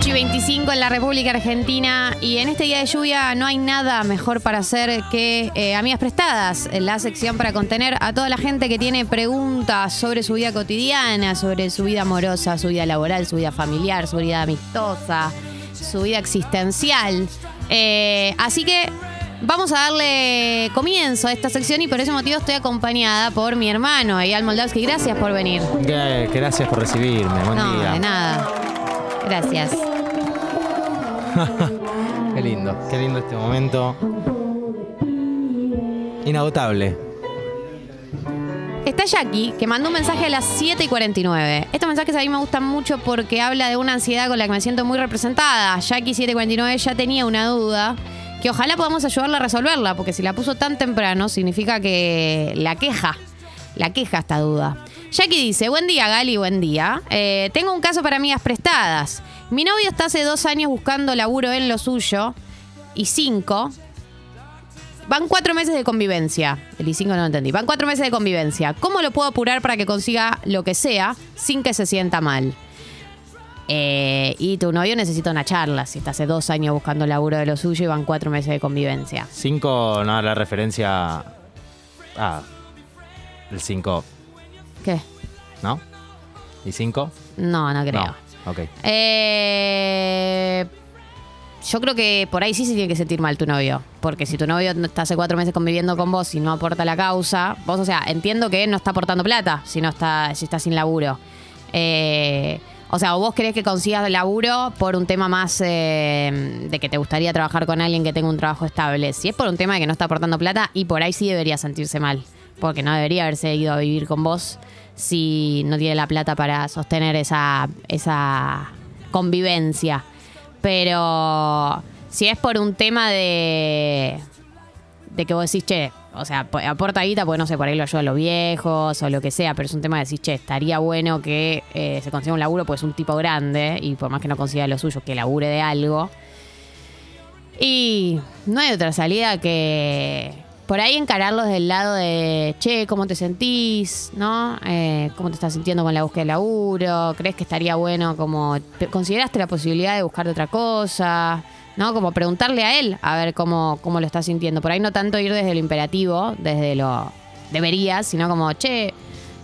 8 y 25 en la República Argentina y en este día de lluvia no hay nada mejor para hacer que eh, Amigas Prestadas, la sección para contener a toda la gente que tiene preguntas sobre su vida cotidiana, sobre su vida amorosa, su vida laboral, su vida familiar, su vida amistosa, su vida existencial. Eh, así que vamos a darle comienzo a esta sección y por ese motivo estoy acompañada por mi hermano, Eyal Moldavsky. Gracias por venir. Gra- Gracias por recibirme. Buen No, día. de nada. Gracias. Qué lindo. Qué lindo este momento. Inagotable. Está Jackie, que mandó un mensaje a las 7 y 49. Estos mensajes a mí me gustan mucho porque habla de una ansiedad con la que me siento muy representada. Jackie 749 ya tenía una duda que ojalá podamos ayudarla a resolverla, porque si la puso tan temprano significa que la queja, la queja esta duda. Jackie dice, buen día Gali, buen día. Eh, tengo un caso para amigas prestadas. Mi novio está hace dos años buscando laburo en lo suyo y cinco, Van cuatro meses de convivencia. El I5 no lo entendí. Van cuatro meses de convivencia. ¿Cómo lo puedo apurar para que consiga lo que sea sin que se sienta mal? Eh, y tu novio necesita una charla. Si está hace dos años buscando laburo de lo suyo y van cuatro meses de convivencia. Cinco, no, la referencia. Ah. El 5, ¿Qué? ¿no? ¿Y 5? No, no creo. No. Ok. Eh, yo creo que por ahí sí se tiene que sentir mal tu novio. Porque si tu novio no está hace cuatro meses conviviendo con vos y no aporta la causa, vos, o sea, entiendo que no está aportando plata si no está, si está sin laburo. Eh, o sea, o vos querés que consigas laburo por un tema más eh, de que te gustaría trabajar con alguien que tenga un trabajo estable. Si es por un tema de que no está aportando plata, y por ahí sí debería sentirse mal. Porque no debería haberse ido a vivir con vos si no tiene la plata para sostener esa, esa convivencia. Pero si es por un tema de, de que vos decís, che, o sea, po- aporta guita porque no sé, por ahí lo ayuda a los viejos o lo que sea, pero es un tema de decir, che, estaría bueno que eh, se consiga un laburo, pues es un tipo grande y por más que no consiga lo suyo, que labure de algo. Y no hay otra salida que por ahí encararlos del lado de, che, ¿cómo te sentís? ¿No? Eh, ¿Cómo te estás sintiendo con la búsqueda de laburo? ¿Crees que estaría bueno como, te- consideraste la posibilidad de buscar otra cosa? ¿No? Como preguntarle a él a ver cómo, cómo lo está sintiendo. Por ahí no tanto ir desde lo imperativo, desde lo deberías, sino como, che,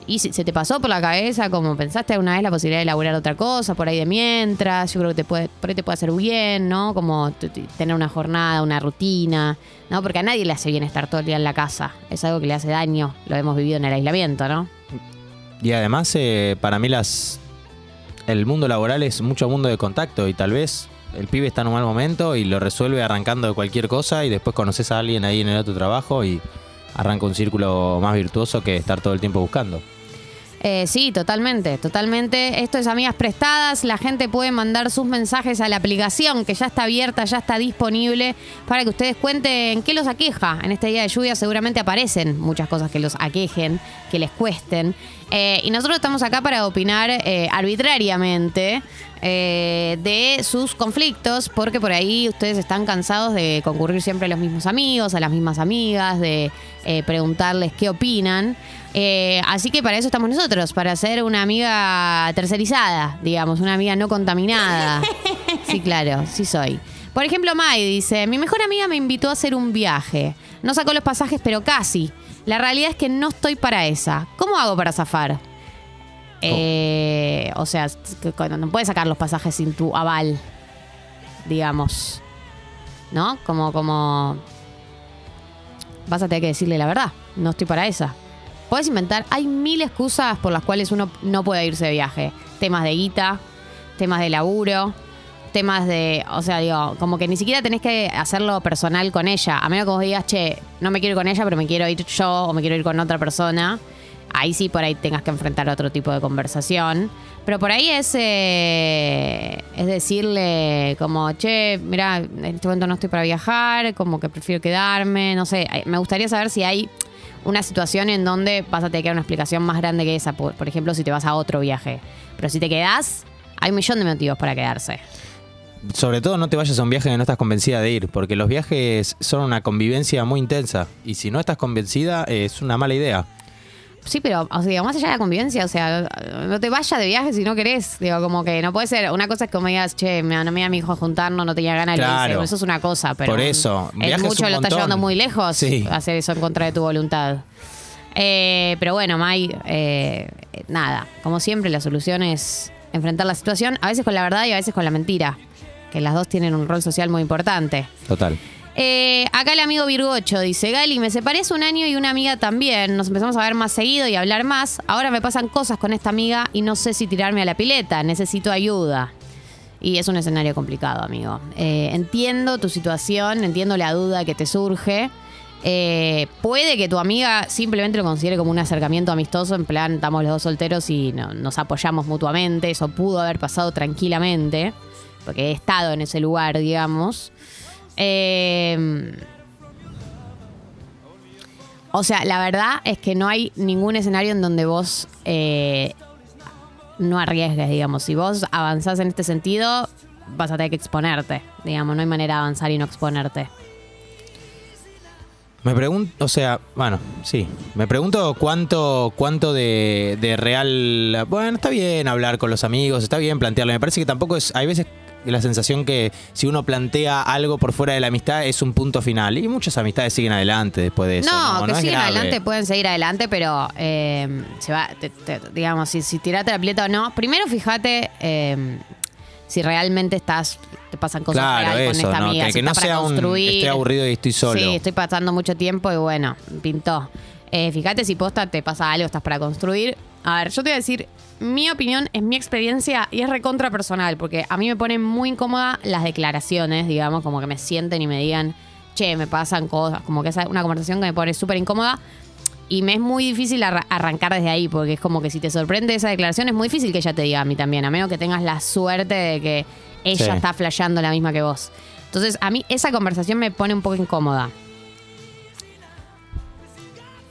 ¿y se te pasó por la cabeza como pensaste alguna vez la posibilidad de elaborar otra cosa por ahí de mientras? Yo creo que te puede, por ahí te puede hacer bien, ¿no? Como tener una jornada, una rutina, ¿no? Porque a nadie le hace bien estar todo el día en la casa. Es algo que le hace daño. Lo hemos vivido en el aislamiento, ¿no? Y además, eh, para mí, las el mundo laboral es mucho mundo de contacto y tal vez el pibe está en un mal momento y lo resuelve arrancando de cualquier cosa y después conoces a alguien ahí en el otro trabajo y arranca un círculo más virtuoso que estar todo el tiempo buscando. Eh, sí, totalmente, totalmente. Esto es Amigas Prestadas. La gente puede mandar sus mensajes a la aplicación que ya está abierta, ya está disponible para que ustedes cuenten qué los aqueja. En este día de lluvia seguramente aparecen muchas cosas que los aquejen, que les cuesten. Eh, y nosotros estamos acá para opinar eh, arbitrariamente eh, de sus conflictos, porque por ahí ustedes están cansados de concurrir siempre a los mismos amigos, a las mismas amigas, de eh, preguntarles qué opinan. Eh, así que para eso estamos nosotros, para ser una amiga tercerizada, digamos, una amiga no contaminada. Sí, claro, sí soy. Por ejemplo, Mai dice, mi mejor amiga me invitó a hacer un viaje. No sacó los pasajes, pero casi. La realidad es que no estoy para esa. ¿Cómo hago para zafar? Eh, o sea, no puedes sacar los pasajes sin tu aval, digamos. ¿No? Como, como... Vas a tener que decirle la verdad. No estoy para esa. Puedes inventar. Hay mil excusas por las cuales uno no puede irse de viaje. Temas de guita, temas de laburo, temas de. O sea, digo, como que ni siquiera tenés que hacerlo personal con ella. A menos que vos digas, che, no me quiero ir con ella, pero me quiero ir yo o me quiero ir con otra persona. Ahí sí, por ahí tengas que enfrentar otro tipo de conversación. Pero por ahí es, eh, es decirle como, che, mira, en este momento no estoy para viajar, como que prefiero quedarme, no sé. Me gustaría saber si hay una situación en donde vas a tener que dar una explicación más grande que esa. Por, ejemplo, si te vas a otro viaje. Pero si te quedás, hay un millón de motivos para quedarse. Sobre todo no te vayas a un viaje que no estás convencida de ir, porque los viajes son una convivencia muy intensa y si no estás convencida es una mala idea. Sí, pero, o sea, más allá de la convivencia, o sea, no te vayas de viaje si no querés. Digo, como que no puede ser. Una cosa es que me digas, che, me, no me a mi hijo a juntarnos, no tenía ganas de Claro. irse. Eso es una cosa, pero. Por eso, es mucho lo está llevando muy lejos Sí. hacer eso en contra de tu voluntad. Eh, pero bueno, May, eh, nada. Como siempre, la solución es enfrentar la situación, a veces con la verdad y a veces con la mentira. Que las dos tienen un rol social muy importante. Total. Eh, acá el amigo Virgocho dice, Gali, me separé hace un año y una amiga también. Nos empezamos a ver más seguido y a hablar más. Ahora me pasan cosas con esta amiga y no sé si tirarme a la pileta. Necesito ayuda. Y es un escenario complicado, amigo. Eh, entiendo tu situación, entiendo la duda que te surge. Eh, puede que tu amiga simplemente lo considere como un acercamiento amistoso, en plan, estamos los dos solteros y no- nos apoyamos mutuamente. Eso pudo haber pasado tranquilamente, porque he estado en ese lugar, digamos. Eh, o sea, la verdad es que no hay ningún escenario en donde vos eh, no arriesgues, digamos. Si vos avanzás en este sentido, vas a tener que exponerte, digamos. No hay manera de avanzar y no exponerte. Me pregunto, o sea, bueno, sí. Me pregunto cuánto, cuánto de, de real. Bueno, está bien hablar con los amigos, está bien plantearlo. Me parece que tampoco es. Hay veces la sensación que si uno plantea algo por fuera de la amistad es un punto final. Y muchas amistades siguen adelante después de eso. No, No, que no siguen adelante, pueden seguir adelante, pero eh, se va, te- te- digamos, si, si tirate la pileta o no. Primero fíjate eh, si realmente estás, te pasan cosas Claro, con esta ¿no? amiga, que, si que no sea un. construir. Estoy aburrido y estoy solo. Sí, estoy pasando mucho tiempo y bueno, pintó. Eh, fíjate si posta te pasa algo, estás para construir. A ver, yo te voy a decir, mi opinión es mi experiencia y es recontra personal, porque a mí me ponen muy incómoda las declaraciones, digamos, como que me sienten y me digan, che, me pasan cosas, como que es una conversación que me pone súper incómoda. Y me es muy difícil arra- arrancar desde ahí, porque es como que si te sorprende esa declaración, es muy difícil que ella te diga a mí también, a menos que tengas la suerte de que ella Sí. está flasheando la misma que vos. Entonces, a mí esa conversación me pone un poco incómoda.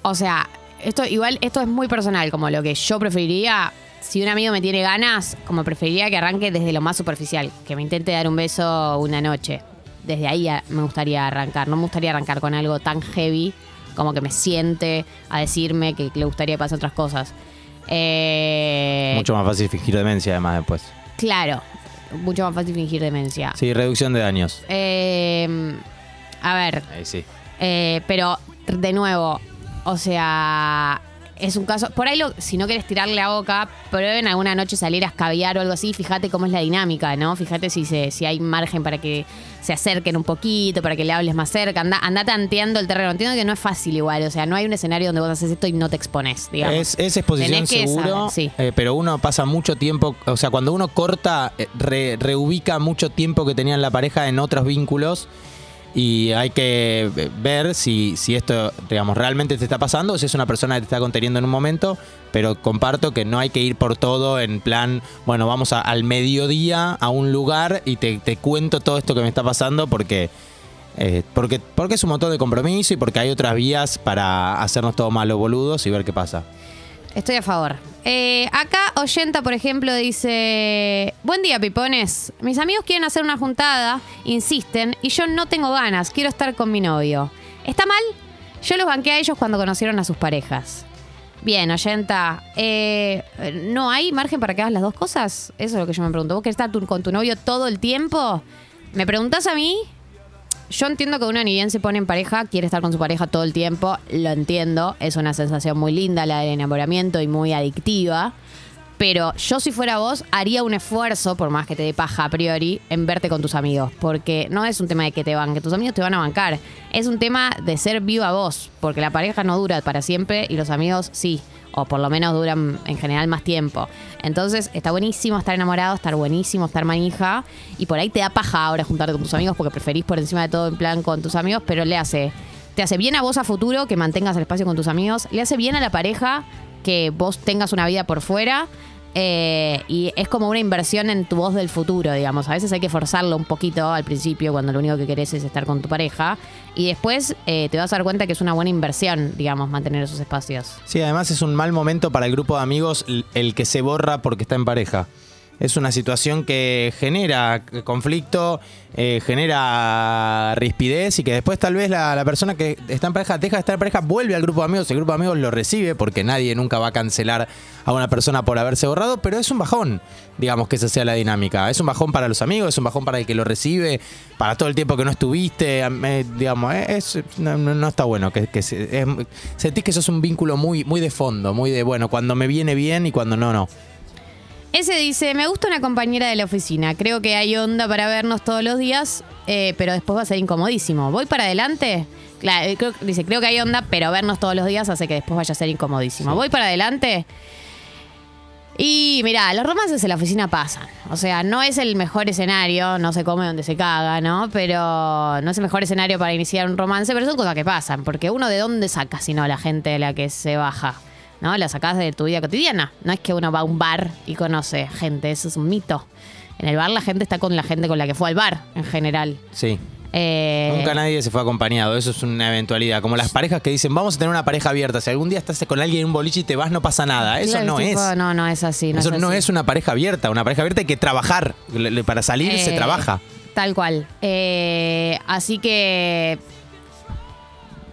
O sea, esto igual, esto es muy personal, como lo que yo preferiría. Si un amigo me tiene ganas, como preferiría que arranque desde lo más superficial, que me intente dar un beso una noche. Desde ahí me gustaría arrancar. No me gustaría arrancar con algo tan heavy como que me siente a decirme que le gustaría pasen otras cosas. Eh, Mucho más fácil fingir demencia, además, después. Claro, mucho más fácil fingir demencia. Sí, reducción de daños. Eh, a ver, Ahí sí. eh, pero de nuevo, o sea, es un caso. Por ahí, lo- si no quieres tirarle a boca, prueben alguna noche salir a escabiar o algo así. Fíjate cómo es la dinámica, ¿no? Fíjate si, se, si hay margen para que se acerquen un poquito, para que le hables más cerca. Anda, anda tanteando el terreno. Entiendo que no es fácil igual. O sea, no hay un escenario donde vos haces esto y no te expones, digamos. Es, es exposición seguro, saber, sí. eh, pero uno pasa mucho tiempo, o sea, cuando uno corta, eh, re- reubica mucho tiempo que tenía en la pareja en otros vínculos y hay que ver si, si esto, digamos, realmente te está pasando si es una persona que te está conteniendo en un momento, pero comparto que no hay que ir por todo en plan, bueno, vamos al mediodía a un lugar y te, cuento todo esto que me está pasando porque... eh, porque, porque es un montón de compromiso y porque hay otras vías para hacernos todos malos boludos y ver qué pasa. Estoy a favor. Eh, acá Oyenta, por ejemplo, dice: Buen día, pipones. Mis amigos quieren hacer una juntada, insisten, y yo no tengo ganas, quiero estar con mi novio. ¿Está mal? Yo los banqué a ellos cuando conocieron a sus parejas. Bien, Oyenta. eh, ¿No hay margen para que hagas las dos cosas? Eso es lo que yo me pregunto. ¿Vos querés estar con tu novio todo el tiempo? ¿Me preguntás a mí? Yo entiendo que uno ni bien se pone en pareja, quiere estar con su pareja todo el tiempo, lo entiendo, es una sensación muy linda la del enamoramiento y muy adictiva, pero yo si fuera vos haría un esfuerzo, por más que te dé paja a priori, en verte con tus amigos, porque no es un tema de que te banquen, tus amigos te van a bancar, es un tema de ser viva vos, porque la pareja no dura para siempre y los amigos sí, o por lo menos duran en general más tiempo. Entonces está buenísimo estar enamorado, estar buenísimo estar manija y por ahí te da paja ahora juntarte con tus amigos porque preferís por encima de todo en plan con tus amigos, pero le hace te hace bien a vos a futuro que mantengas el espacio con tus amigos, le hace bien a la pareja que vos tengas una vida por fuera. Eh, y es como una inversión en tu voz del futuro, digamos. A veces hay que forzarlo un poquito al principio cuando lo único que querés es estar con tu pareja. Y después eh, te vas a dar cuenta que es una buena inversión, digamos, mantener esos espacios. Sí, además es un mal momento para el grupo de amigos el, que se borra porque está en pareja. Es una situación que genera conflicto, eh, genera rispidez y que después tal vez la, persona que está en pareja deja de estar en pareja, vuelve al grupo de amigos, el grupo de amigos lo recibe porque nadie nunca va a cancelar a una persona por haberse borrado, pero es un bajón, digamos que esa sea la dinámica. Es un bajón para los amigos, es un bajón para el que lo recibe, para todo el tiempo que no estuviste, eh, digamos, eh, es, no, está bueno. Que, que se- sentís que eso es un vínculo muy, muy de fondo, muy de, bueno, cuando me viene bien y cuando no, no. Ese dice, me gusta una compañera de la oficina. Creo que hay onda para vernos todos los días, eh, pero después va a ser incomodísimo. ¿Voy para adelante? Claro, eh, creo- dice, creo que hay onda, pero vernos todos los días hace que después vaya a ser incomodísimo. ¿Voy para adelante? Y mira, los romances en la oficina pasan. O sea, no es el mejor escenario, no se come donde se caga, ¿no? Pero no es el mejor escenario para iniciar un romance, pero son cosas que pasan. Porque uno de dónde saca, si no, la gente de la que se baja. ¿No? La sacás de tu vida cotidiana. No es que uno va a un bar y conoce gente, eso es un mito. En el bar la gente está con la gente con la que fue al bar, en general. Sí. Eh, Nunca nadie se fue acompañado, eso es una eventualidad. Como las parejas que dicen, vamos a tener una pareja abierta. Si algún día estás con alguien en un boliche y te vas, no pasa nada. Eso no tipo, es. No, no es así. No Eso es no es una pareja abierta. Una pareja abierta hay que trabajar. Para salir se Eh, trabaja. Tal cual. Eh, así que.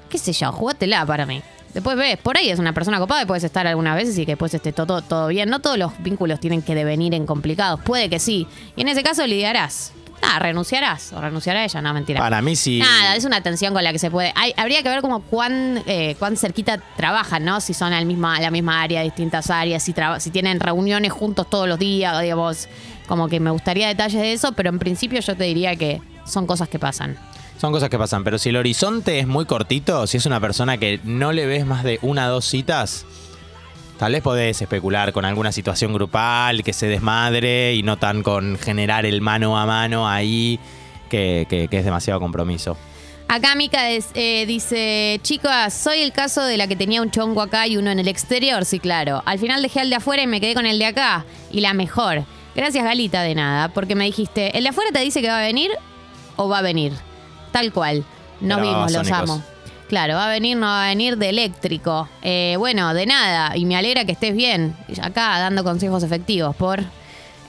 ¿Qué sé yo? Jugátela para mí. Después ves, por ahí es una persona copada y puedes estar algunas veces y que después esté todo, todo bien. No todos los vínculos tienen que devenir en complicados. Puede que sí. Y en ese caso lidiarás. Ah, renunciarás. O renunciará ella. No, mentira. Para mí sí. Nada, es una tensión con la que se puede. Hay- habría que ver como cuán, eh, cuán cerquita trabajan, ¿no? Si son al misma, la misma área, distintas áreas, si, traba- si tienen reuniones juntos todos los días, digamos. Como que me gustaría detalles de eso, pero en principio yo te diría que son cosas que pasan. Son cosas que pasan. Pero si el horizonte es muy cortito, si es una persona que no le ves más de una o dos citas, tal vez podés especular con alguna situación grupal que se desmadre y no tan con generar el mano a mano ahí, que, es demasiado compromiso. Acá Mica eh, dice, chicas, soy el caso de la que tenía un chongo acá y uno en el exterior, sí, claro. Al final dejé al de afuera y me quedé con el de acá. Y la mejor. Gracias, Galita, de nada, porque me dijiste, ¿el de afuera te dice que va a venir o va a venir? Tal cual. Nos Pero vimos, los sónicos. amo. Claro, va a venir, no va a venir de eléctrico. Eh, bueno, de nada. Y me alegra que estés bien. Acá dando consejos efectivos por...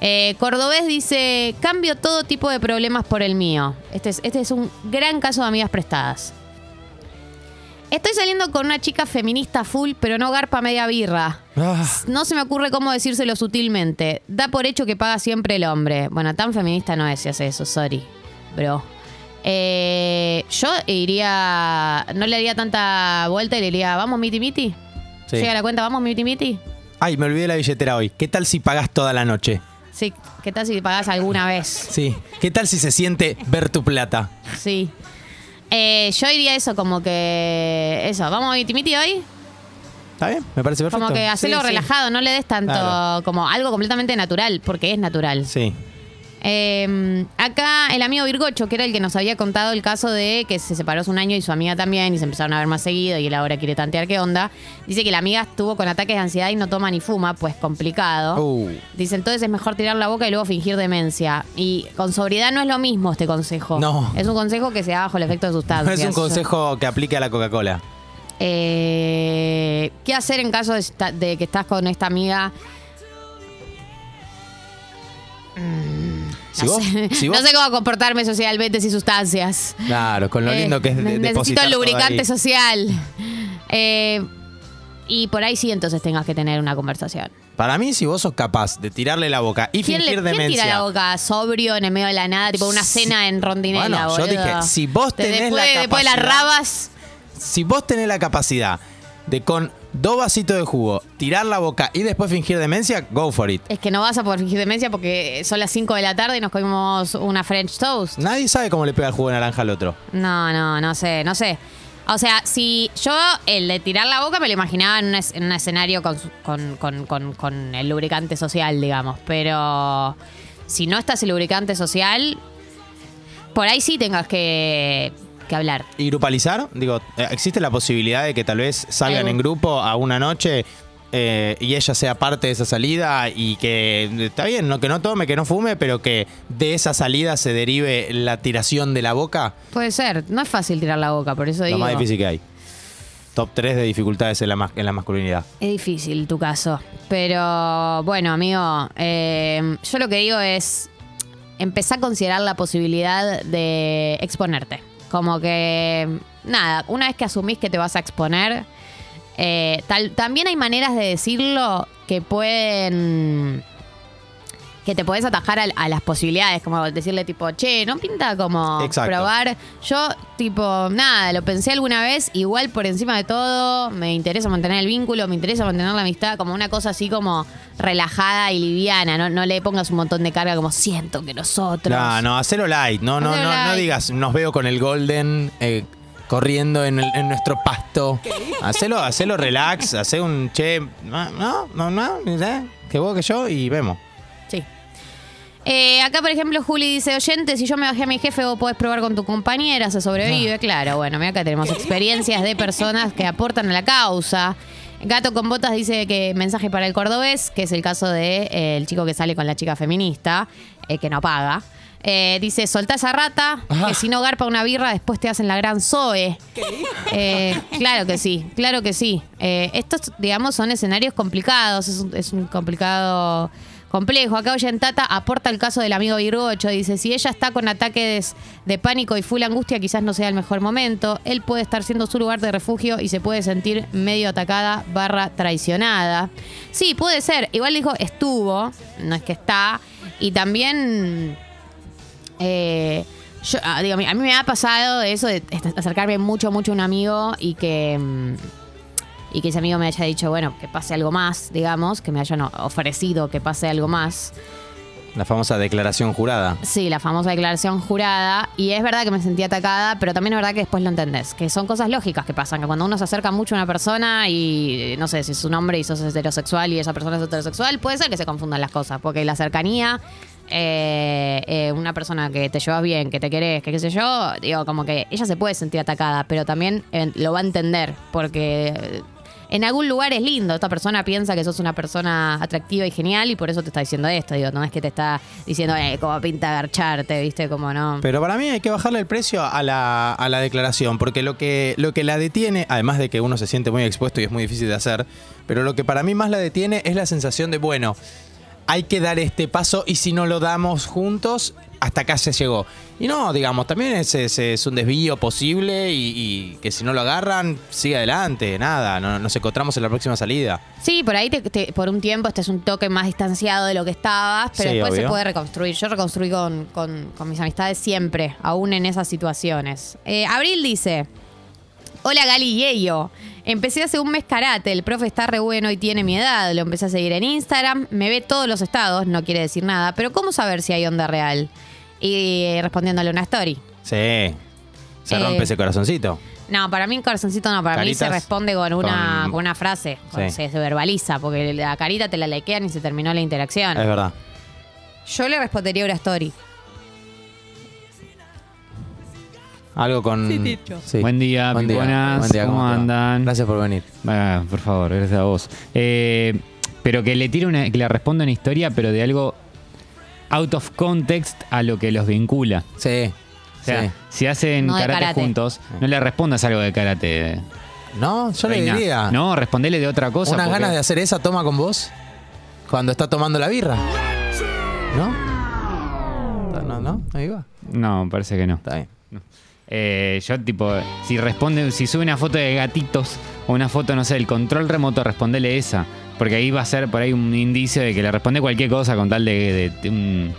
Eh, Cordobés dice, cambio todo tipo de problemas por el mío. Este es, este es un gran caso de amigas prestadas. Estoy saliendo con una chica feminista full, pero no garpa media birra. Ah, No se me ocurre cómo decírselo sutilmente. Da por hecho que paga siempre el hombre. Bueno, tan feminista no es si hace eso, sorry, bro. Eh, yo iría. No le haría tanta vuelta y le diría, ¿vamos miti miti? Sí. Llega la cuenta, ¿vamos miti miti? Ay, me olvidé la billetera hoy. ¿Qué tal si pagás toda la noche? Sí, ¿qué tal si pagás alguna vez? Sí. ¿Qué tal si se siente ver tu plata? Sí. Eh, yo iría eso, como que. Eso, ¿vamos miti miti hoy? ¿Está bien? Me parece perfecto. Como que hacerlo Sí, sí. relajado, no le des tanto Claro. como algo completamente natural, porque es natural. Sí. Eh, acá el amigo Virgocho, que era el que nos había contado el caso de que se separó hace un año y su amiga también, y se empezaron a ver más seguido, y él ahora quiere tantear qué onda. Dice que la amiga estuvo con ataques de ansiedad y no toma ni fuma, pues complicado. Uh. Dice, entonces es mejor tirar la boca y luego fingir demencia. Y con sobriedad no es lo mismo este consejo. No. Es un consejo que se da bajo el efecto de No sustancias. es un consejo que aplique a la Coca-Cola. Eh, ¿Qué hacer en caso de, esta- de que estás con esta amiga? Si no, vos, sé, si no vos- sé cómo comportarme socialmente sin sustancias. Claro, con lo Eh, lindo que es de, ne- Necesito lubricante social. Eh, y por ahí sí entonces tengas que tener una conversación. Para mí, si vos sos capaz de tirarle la boca y ¿Quién, le, fingir quién demencia. tira la boca sobrio en el medio de la nada? Tipo una Sí. cena en Rondinella, Bueno, yo boludo? dije, si vos Te- tenés después, la después de las capacidad- rabas... Si vos tenés la capacidad de con dos vasitos de jugo tirar la boca y después fingir demencia, go for it. Es que no vas a poder fingir demencia porque son las 5 de la tarde y nos comimos una French toast. Nadie sabe cómo le pega el jugo de naranja al otro. No, no, no sé, no sé. O sea, si yo el de tirar la boca me lo imaginaba en un, es- en un escenario con- con el lubricante social, digamos. Pero si no estás el lubricante social, por ahí sí tengas que, que hablar. ¿Y grupalizar? Digo, eh, ¿existe la posibilidad de que tal vez salgan en grupo a una noche eh, y ella sea parte de esa salida y que eh, está bien, no, que no tome, que no fume, pero que de esa salida se derive la tiración de la boca? Puede ser, no es fácil tirar la boca, por eso Lo digo. más difícil que hay. top 3 de dificultades en la, mas- en la masculinidad. Es difícil tu caso. Pero bueno, amigo, eh, yo lo que digo es empezar a considerar la posibilidad de exponerte. Como que, nada, una vez que asumís que te vas a exponer, eh, también hay maneras de decirlo que pueden que te podés atajar a, a las posibilidades, como decirle tipo, che, no pinta como Exacto. probar. Yo, tipo, nada, lo pensé alguna vez, igual por encima de todo, me interesa mantener el vínculo, me interesa mantener la amistad, como una cosa así como relajada y liviana, no, no le pongas un montón de carga como siento que nosotros. No, no, hacelo light. No, no, no, no digas, nos veo con el Golden eh, corriendo en, el- en nuestro pasto. Hacelo, hacelo relax, hace un che. No, no, no, no, que vos, que yo y vemos. Sí. Eh, acá, por ejemplo, Juli dice, oyente, si yo me bajé a mi jefe, vos podés probar con tu compañera, se sobrevive. Claro, bueno, mira acá tenemos experiencias de personas que aportan a la causa. Gato con botas dice que mensaje para el cordobés, que es el caso de eh, el chico que sale con la chica feminista, eh, que no paga. Eh, dice, soltá esa rata, que si no garpa una birra, después te hacen la gran Zoe. Eh, claro que sí, claro que sí. Eh, estos, digamos, son escenarios complicados, es un, es un complicado complejo. Acá Oyentata aporta el caso del amigo Virgocho. Dice, si ella está con ataques de pánico y full angustia, quizás no sea el mejor momento. Él puede estar siendo su lugar de refugio y se puede sentir medio atacada barra traicionada. Sí, puede ser. Igual dijo, estuvo, no es que está. Y también... Eh, yo, ah, digo, a mí me ha pasado eso de acercarme mucho, mucho a un amigo y que, mm, y que ese amigo me haya dicho, bueno, que pase algo más, digamos, que me hayan ofrecido que pase algo más. La famosa declaración jurada. Sí, la famosa declaración jurada. Y es verdad que me sentí atacada, pero también es verdad que después lo entendés. Que son cosas lógicas que pasan. Que cuando uno se acerca mucho a una persona y, eh, no sé, si es un hombre y sos heterosexual y esa persona es heterosexual, puede ser que se confundan las cosas. Porque la cercanía, eh, eh, una persona que te llevas bien, que te querés, que qué sé yo, digo, como que ella se puede sentir atacada, pero también eh, lo va a entender. Porque... en algún lugar es lindo. Esta persona piensa que sos una persona atractiva y genial y por eso te está diciendo esto. Digo, no es que te está diciendo, eh, como pinta garcharte, ¿viste? Como no. Pero para mí hay que bajarle el precio a la, a la declaración, porque lo que, lo que la detiene, además de que uno se siente muy expuesto y es muy difícil de hacer, pero lo que para mí más la detiene es la sensación de, bueno, hay que dar este paso y si no lo damos juntos, hasta acá se llegó. Y no, digamos, también es, es- es un desvío posible y, y que si no lo agarran, sigue adelante, nada, no- nos encontramos en la próxima salida. Sí, por ahí te- te- por un tiempo este es un toque más distanciado de lo que estabas, pero Sí, después se puede reconstruir. Yo reconstruí con, con- con mis amistades siempre, aún en esas situaciones. Eh, Abril dice, hola Gali y Yeyo. Empecé hace un mes karate, el profe está re bueno y tiene mi edad. Lo empecé a seguir en Instagram, me ve todos los estados, no quiere decir nada, pero ¿cómo saber si hay onda real? Y eh, respondiéndole una story. Sí, se Eh, rompe ese corazoncito. No, para mí un corazoncito no, para mí se responde con una, con- con una frase, Sí. se, se verbaliza, porque la carita te la likean y se terminó la interacción. Es verdad. Yo le respondería una story. Algo con. Sí. Buen día, Buen día. Buen día, ¿Cómo andan? Gracias por venir. Ah, por favor, gracias a vos. Eh, pero que le tire una, que le responda una historia, pero de algo out of context a lo que los vincula. Sí. O sea, sí. si hacen No karate, karate. juntos, no le respondas algo de karate. No, yo le reina. diría. No, respondele de otra cosa. ¿Unas porque- ganas de hacer esa toma con vos? Cuando está tomando la birra. ¿No? No, no, ahí va. No, parece que no. Está bien. Eh, yo, tipo, si responde, si sube una foto de gatitos o una foto, no sé, del control remoto, respondele esa. Porque ahí va a ser por ahí un indicio de que le responde cualquier cosa con tal de, de- de un-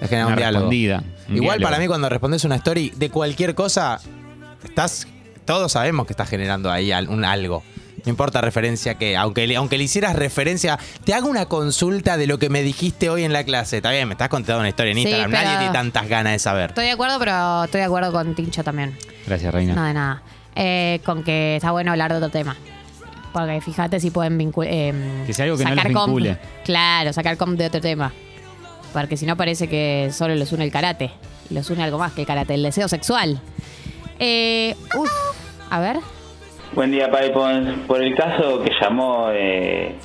Es generar una un diálogo. respondida. un Igual diálogo. para mí cuando respondes una story de cualquier cosa, estás. Todos sabemos que estás generando ahí un algo. No importa referencia que, aunque le, aunque le hicieras referencia, te hago una consulta de lo que me dijiste hoy en la clase. Está bien, me estás contando una historia en Sí, Instagram. Nadie tiene tantas ganas de saber. Estoy de acuerdo, pero estoy de acuerdo con Tincho también. Gracias, Reina. No de nada. Eh, con que está bueno hablar de otro tema. Porque fíjate si pueden vincular. Que sea algo que no los comp. vincule. Claro, sacar comp de otro tema. Porque si no parece que solo los une el karate. Los une algo más que el karate, el deseo sexual. Eh, uf, a ver. Buen día, Pipons. Por el caso que llamó de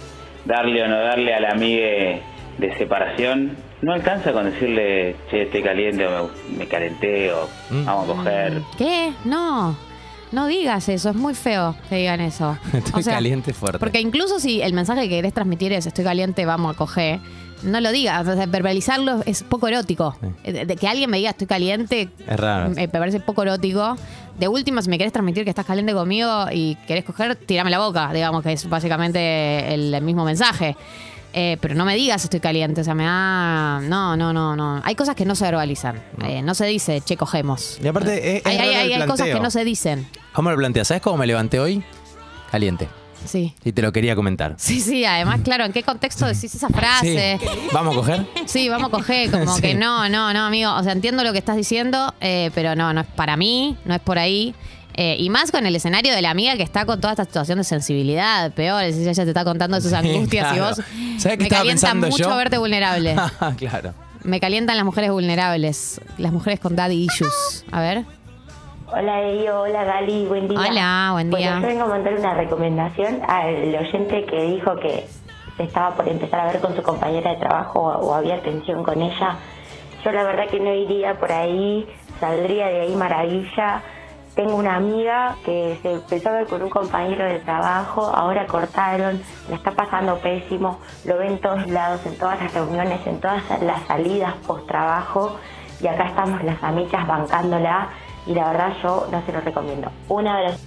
darle o no darle a la amiga de separación, no alcanza con decirle, che, estoy caliente o me, me calenté o Mm. vamos a coger. ¿Qué? No. No digas eso, es muy feo que digan eso. Estoy O sea, caliente fuerte. Porque incluso si el mensaje que querés transmitir es estoy caliente, vamos a coger, no lo digas. O sea, verbalizarlo es poco erótico. Eh, De que alguien me diga estoy caliente, Es raro. me me parece poco erótico. De última, si me querés transmitir que estás caliente conmigo y querés coger, tirame la boca, digamos que es básicamente el mismo mensaje. Eh, pero no me digas estoy caliente, o sea, me da... No, no, no, no. Hay cosas que no se verbalizan. Eh, no se dice, che, cogemos. Y aparte, es, es hay hay- raro el hay- hay cosas planteo. que no se dicen. ¿Cómo lo planteas? ¿Sabes cómo me levanté hoy? Caliente. Sí. Y te lo quería comentar. Sí, sí, además, claro, ¿en qué contexto decís esa frase? Sí. ¿Vamos a coger? Sí, vamos a coger, como Sí. que no, no, no, amigo. O sea, entiendo lo que estás diciendo, eh, pero no, no es para mí, no es por ahí. Eh, y más con el escenario de la amiga que está con toda esta situación de sensibilidad, peor, es ella te está contando de sus angustias claro. y vos. ¿Sabés qué me calienta mucho yo? verte vulnerable. claro. me calientan las mujeres vulnerables, las mujeres con daddy issues. A ver. Hola Elio, hola Gali, buen día. Hola, buen día. Bueno, yo vengo a mandar una recomendación al oyente que dijo que se estaba por empezar a ver con su compañera de trabajo o, había tensión con ella. Yo la verdad que no iría por ahí, saldría de ahí maravilla. Tengo una amiga que se empezó a ver con un compañero de trabajo, ahora cortaron, la está pasando pésimo, lo ven en todos lados, en todas las reuniones, en todas las salidas post trabajo y acá estamos las amigas bancándola y la verdad yo no se lo recomiendo. Un abrazo.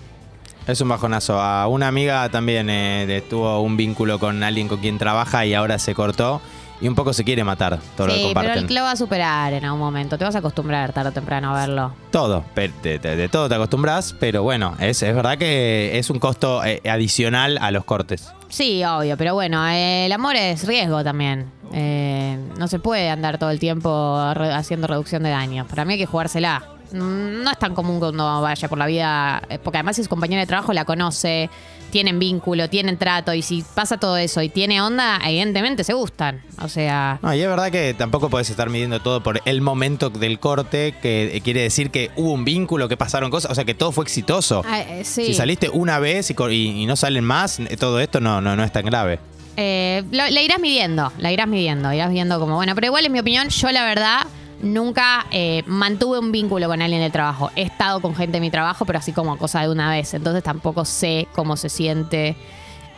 Es un bajonazo. A una amiga también eh, de- tuvo un vínculo con alguien con quien trabaja y ahora se cortó. Y un poco se quiere matar todo lo que sí, pero comparten. lo va a superar en algún momento. Te vas a acostumbrar tarde o temprano a verlo. Todo, de, de- de todo te acostumbras, pero bueno, es, es verdad que es un costo eh, adicional a los cortes. Sí, obvio, pero bueno, eh, el amor es riesgo también. Eh, no se puede andar todo el tiempo re- haciendo reducción de daños. Para mí hay que jugársela. Mm, No es tan común que uno vaya por la vida, eh, porque además si su compañera de trabajo la conoce, tienen vínculo, tienen trato, y si pasa todo eso y tiene onda, evidentemente se gustan. O sea, No, y es verdad que tampoco podés estar midiendo todo por el momento del corte, que eh, quiere decir que hubo un vínculo, que pasaron cosas, o sea, que todo fue exitoso. ah, eh, sí. Si saliste una vez y, y- y no salen más, todo esto no, no, no es tan grave. Eh, la irás midiendo, la irás midiendo, irás viendo como, bueno, pero igual es mi opinión, yo la verdad nunca eh, mantuve un vínculo con alguien del trabajo. He estado con gente de mi trabajo, pero así como cosa de una vez, entonces tampoco sé cómo se siente.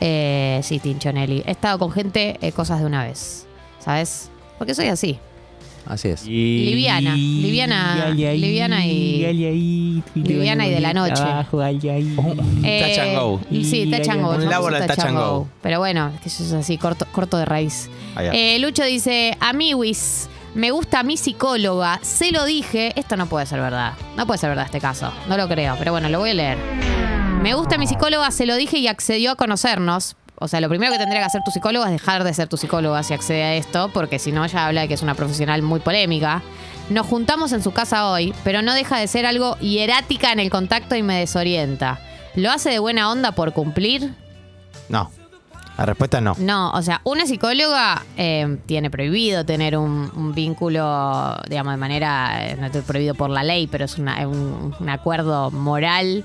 Eh, sí, Tinchonelli. He estado con gente eh, cosas de una vez, ¿sabes? Porque soy así. Así es. Liviana, liviana, liviana y- liviana y de la noche. Eh, touch and go. Sí, touch and go. Un el famoso laboral touch and go. Pero bueno, es que eso es así, corto, corto de raíz. Eh, Lucho dice, Amiwis, me gusta mi psicóloga, se lo dije, esto no puede ser verdad, no puede ser verdad este caso, no lo creo, pero bueno, lo voy a leer. Me gusta mi psicóloga, se lo dije y accedió a conocernos. O sea, lo primero que tendría que hacer tu psicóloga es dejar de ser tu psicóloga si accede a esto, porque si no, ella habla de que es una profesional muy polémica. Nos juntamos en su casa hoy, pero no deja de ser algo hierática en el contacto y me desorienta. ¿Lo hace de buena onda por cumplir? No. La respuesta es no. No, o sea, una psicóloga eh, tiene prohibido tener un, un vínculo, digamos, de manera, eh, no es prohibido por la ley, pero es una- un, un acuerdo moral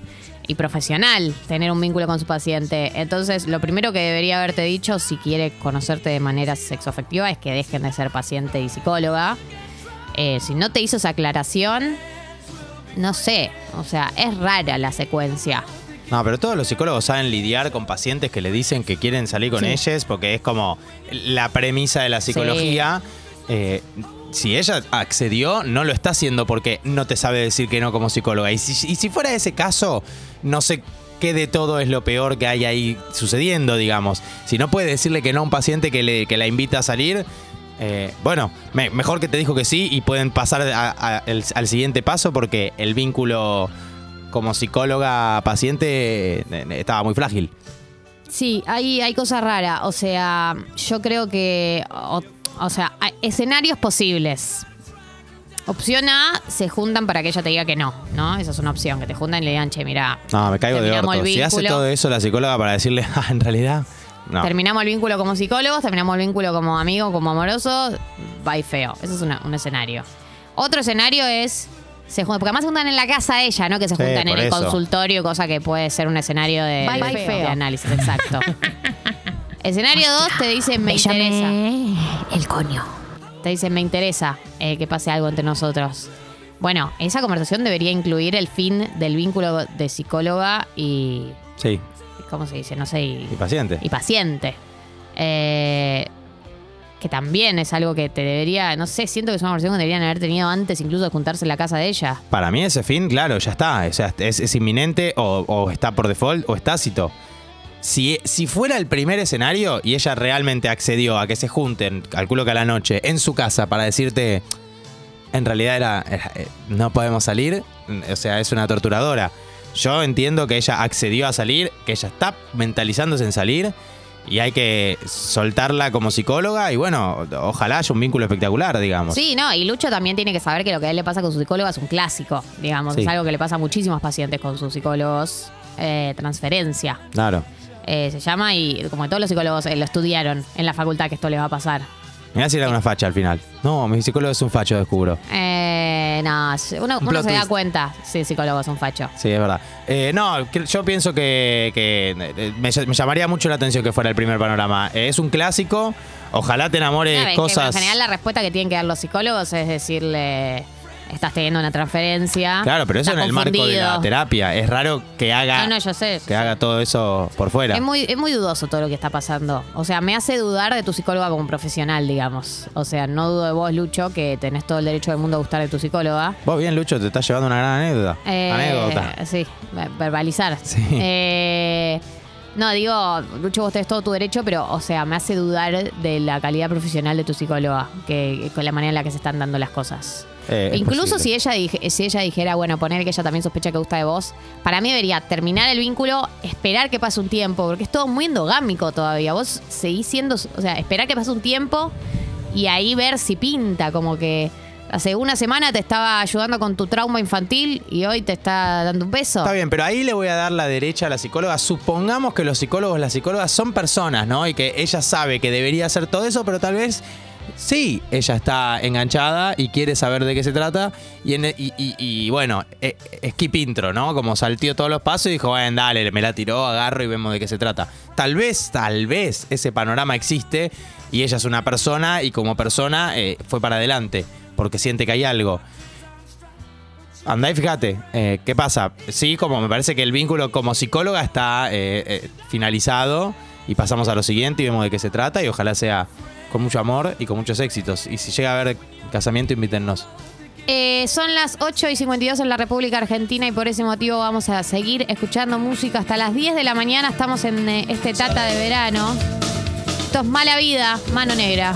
y profesional tener un vínculo con su paciente. Entonces, lo primero que debería haberte dicho si quiere conocerte de manera sexoafectiva es que dejen de ser paciente y psicóloga. Eh, si no te hizo esa aclaración, no sé, o sea, es rara la secuencia. No, pero todos los psicólogos saben lidiar con pacientes que le dicen que quieren salir con Sí. ellos porque es como la premisa de la psicología. Eh, si ella accedió, no lo está haciendo porque no te sabe decir que no como psicóloga. Y si, fuera ese caso, no sé qué de todo es lo peor que hay ahí sucediendo, digamos. Si no puede decirle que no a un paciente que, le, la invita a salir, eh, bueno, me- mejor que te dijo que sí y pueden pasar al siguiente paso porque el vínculo como psicóloga-paciente eh, estaba muy frágil. Sí, hay, cosas raras. O sea, yo creo que. O sea, hay escenarios posibles. Opción A, se juntan para que ella te diga que no, ¿no? Esa es una opción, que te juntan y le digan, che, mira. No, me caigo de orto. Si hace todo eso la psicóloga para decirle, ah, en realidad, no. Terminamos el vínculo como psicólogos, terminamos el vínculo como amigo, como amoroso, va y feo. Ese es una- un escenario. Otro escenario es. Se juntan, porque además se juntan en la casa de ella, ¿no? Que se Sí, juntan en el eso. consultorio, cosa que puede ser un escenario de, Va y de- feo. de análisis, exacto. escenario 2 te dice, me interesa. el coño. Te dicen, me interesa eh, que pase algo entre nosotros. Bueno, esa conversación debería incluir el fin del vínculo de psicóloga y. Sí, ¿Cómo se dice? No sé. Y, y paciente. y paciente. Eh, que también es algo que te debería. No sé, siento que es una conversación que deberían haber tenido antes, incluso de juntarse en la casa de ella. Para mí ese fin, claro, ya está. O sea, es, es inminente o, o está por default o es tácito. Si, si fuera el primer escenario y ella realmente accedió a que se junten, calculo que a la noche, en su casa para decirte, en realidad era, era, eh, no podemos salir, o sea, es una torturadora. Yo entiendo que ella accedió a salir, que ella está mentalizándose en salir y hay que soltarla como psicóloga y bueno, ojalá haya un vínculo espectacular, digamos. Sí, no, y Lucho también tiene que saber que lo que a él le pasa con su psicóloga es un clásico, digamos. Sí. Es algo que le pasa a muchísimos pacientes con sus psicólogos. Eh, transferencia. Claro. Eh, se llama y como que todos los psicólogos eh, lo estudiaron en la facultad que esto le va a pasar. Mirá si era una facha al final. No, mi psicólogo es un facho, descubro. Eh, no, uno, Un uno plot se da twist. cuenta si psicólogo es un facho. Sí, es verdad. Eh, no, que- yo pienso que, que, eh, me, me llamaría mucho la atención que fuera el primer panorama. Eh, es un clásico. Ojalá te enamores que cosas. en general la respuesta que tienen que dar los psicólogos es decirle, estás teniendo una transferencia. Claro, pero eso en el marco de la confundido". terapia. Es raro que haga, No, no, yo sé. yo que sé. haga todo eso por fuera. Es muy, es muy dudoso todo lo que está pasando. O sea, me hace dudar de tu psicóloga como profesional, digamos. O sea, no dudo de vos, Lucho, que tenés todo el derecho del mundo a gustar de tu psicóloga. Vos bien, Lucho, te estás llevando una gran anécdota. Eh, anécdota. Sí, ver- verbalizar. Sí. Eh, no, digo, Lucho, vos tenés todo tu derecho, pero, o sea, me hace dudar de la calidad profesional de tu psicóloga, que, con la manera en la que se están dando las cosas. Eh, Incluso si ella, dije- si ella dijera, bueno, poner que ella también sospecha que gusta de vos, para mí debería terminar el vínculo, esperar que pase un tiempo, porque es todo muy endogámico todavía. Vos seguís siendo, o sea, esperar que pase un tiempo y ahí ver si pinta, como que hace una semana te estaba ayudando con tu trauma infantil y hoy te está dando un beso. Está bien, pero ahí le voy a dar la derecha a la psicóloga. Supongamos que los psicólogos, las psicólogas son personas, ¿no? Y que ella sabe que debería hacer todo eso, pero tal vez sí, ella está enganchada y quiere saber de qué se trata. Y, en- y- y- y, bueno, eh, skip intro, ¿no? Como saltió todos los pasos y dijo, bueno, dale, me la tiró, agarro y vemos de qué se trata. Tal vez, tal vez ese panorama existe y ella es una persona y como persona eh, fue para adelante porque siente que hay algo. Andá y fíjate, eh, ¿qué pasa? Sí, como me parece que el vínculo como psicóloga está eh, eh, finalizado y pasamos a lo siguiente y vemos de qué se trata y ojalá sea con mucho amor y con muchos éxitos. Y si llega a haber casamiento, invítennos. Eh, son las 8 y 52 en la República Argentina y por ese motivo vamos a seguir escuchando música hasta las 10 de la mañana. Estamos en eh, este Tata de verano. Esto es Mala Vida, Mano Negra.